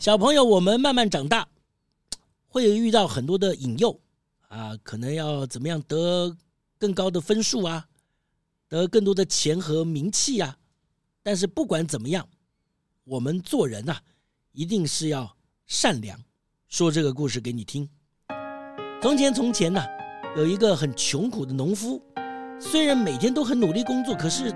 小朋友，我们慢慢长大，会遇到很多的引诱啊，可能要怎么样得更高的分数啊，得更多的钱和名气啊。但是不管怎么样，我们做人呐，一定是要善良。说这个故事给你听。从前从前呐，有一个很穷苦的农夫，虽然每天都很努力工作，可是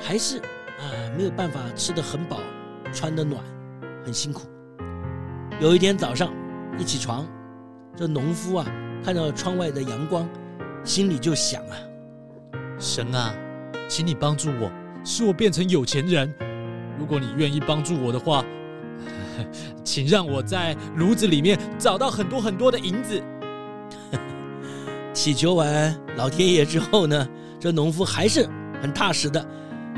还是啊没有办法吃得很饱，穿得暖，很辛苦。有一天早上，一起床，这农夫啊，看到窗外的阳光，心里就想啊：神啊，请你帮助我，使我变成有钱人。如果你愿意帮助我的话，请让我在炉子里面找到很多很多的银子。祈求完老天爷之后呢，这农夫还是很踏实的，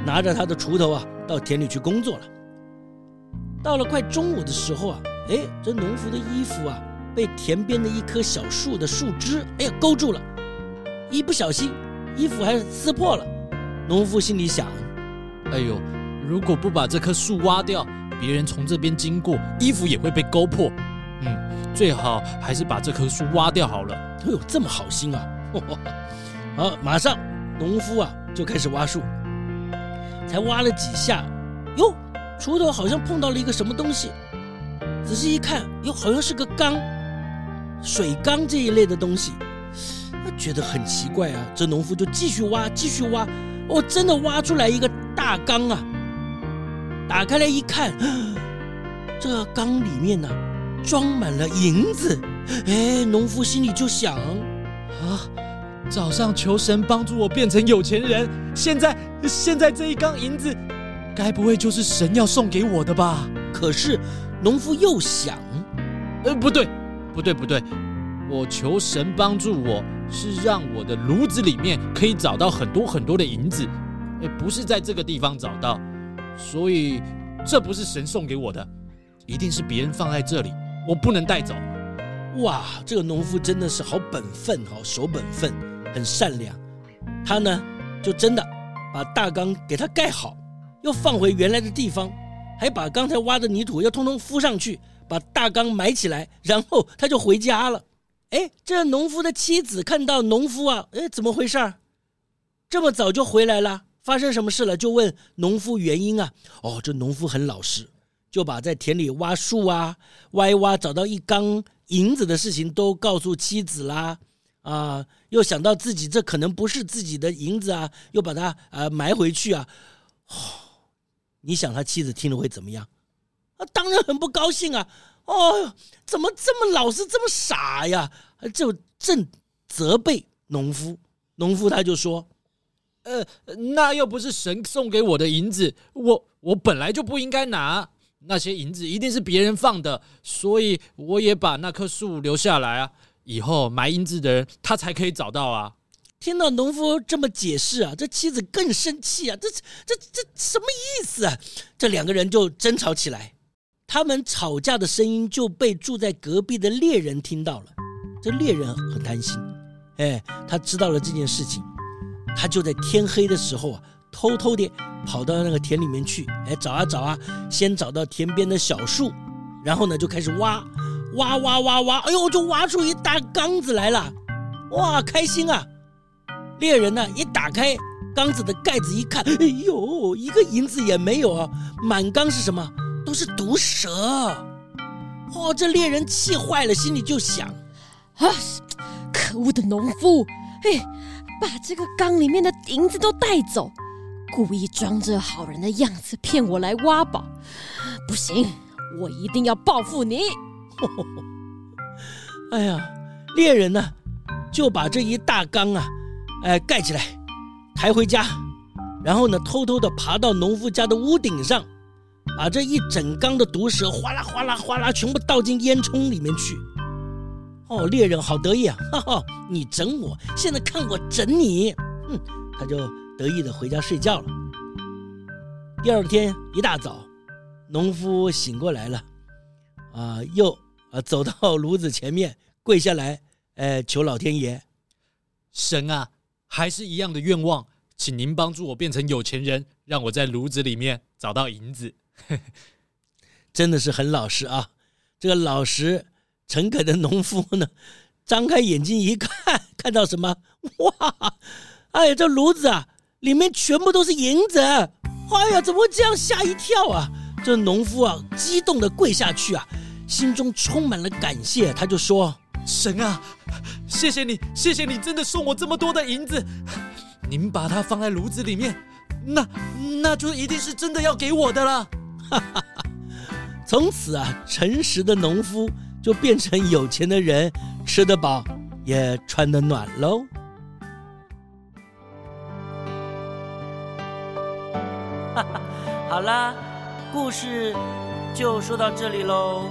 拿着他的锄头啊，到田里去工作了。到了快中午的时候啊。哎，这农夫的衣服啊，被田边的一棵小树的树枝，哎呀，勾住了。一不小心，衣服还撕破了。农夫心里想：哎呦，如果不把这棵树挖掉，别人从这边经过，衣服也会被勾破。嗯，最好还是把这棵树挖掉好了。哎呦，这么好心啊！好，马上，农夫啊就开始挖树。才挖了几下，哟，锄头好像碰到了一个什么东西。仔细一看，哟，好像是个缸，水缸这一类的东西，觉得很奇怪啊。这农夫就继续挖，继续挖，哦，真的挖出来一个大缸啊！打开来一看，这缸里面呢，装满了银子。哎，农夫心里就想：啊，早上求神帮助我变成有钱人，现在现在这一缸银子，该不会就是神要送给我的吧？可是。农夫又想，呃，不对，不对，不对，我求神帮助我，是让我的炉子里面可以找到很多很多的银子，呃，不是在这个地方找到，所以这不是神送给我的，一定是别人放在这里，我不能带走。哇，这个农夫真的是好本分，好守本分，很善良。他呢，就真的把大缸给他盖好，又放回原来的地方。还把刚才挖的泥土要通通敷上去，把大缸埋起来，然后他就回家了。哎，这农夫的妻子看到农夫啊，哎，怎么回事儿？这么早就回来了，发生什么事了？就问农夫原因啊。哦，这农夫很老实，就把在田里挖树啊，挖挖找到一缸银子的事情都告诉妻子啦。啊，又想到自己这可能不是自己的银子啊，又把它啊埋回去啊。哦你想他妻子听了会怎么样？啊，当然很不高兴啊！哦，怎么这么老实，这么傻呀？就正责备农夫，农夫他就说：“呃，那又不是神送给我的银子，我我本来就不应该拿那些银子，一定是别人放的，所以我也把那棵树留下来啊，以后埋银子的人他才可以找到啊。”听到农夫这么解释啊，这妻子更生气啊！这这这什么意思啊？这两个人就争吵起来，他们吵架的声音就被住在隔壁的猎人听到了。这猎人很担心，哎，他知道了这件事情，他就在天黑的时候啊，偷偷地跑到那个田里面去，哎，找啊找啊，先找到田边的小树，然后呢就开始挖，挖挖挖挖，哎呦，就挖出一大缸子来了，哇，开心啊！猎人呢，一打开缸子的盖子一看，哎呦，一个银子也没有啊！满缸是什么？都是毒蛇！哦，这猎人气坏了，心里就想：啊，可恶的农夫！哎，把这个缸里面的银子都带走，故意装着好人的样子骗我来挖宝。不行，我一定要报复你！呵 呵哎呀，猎人呢，就把这一大缸啊。哎，盖起来，抬回家，然后呢，偷偷的爬到农夫家的屋顶上，把这一整缸的毒蛇哗啦哗啦哗啦全部倒进烟囱里面去。哦，猎人好得意啊！哈哈，你整我，现在看我整你！哼，他就得意的回家睡觉了。第二天一大早，农夫醒过来了，啊、又啊走到炉子前面跪下来，呃，求老天爷，神啊，还是一样的愿望，请您帮助我变成有钱人，让我在炉子里面找到银子。真的是很老实啊，这个老实。诚恳的农夫呢，张开眼睛一看，看到什么？哇！哎呀，这炉子啊，里面全部都是银子！哎呀，怎么会这样？吓一跳啊！这农夫啊，激动的跪下去啊，心中充满了感谢。他就说：“神啊，谢谢你，谢谢你，真的送我这么多的银子。您把它放在炉子里面，那那就一定是真的要给我的了。”！从此啊，诚实的农夫。就变成有钱的人，吃得饱，也穿得暖喽。好啦，故事就说到这里喽。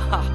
么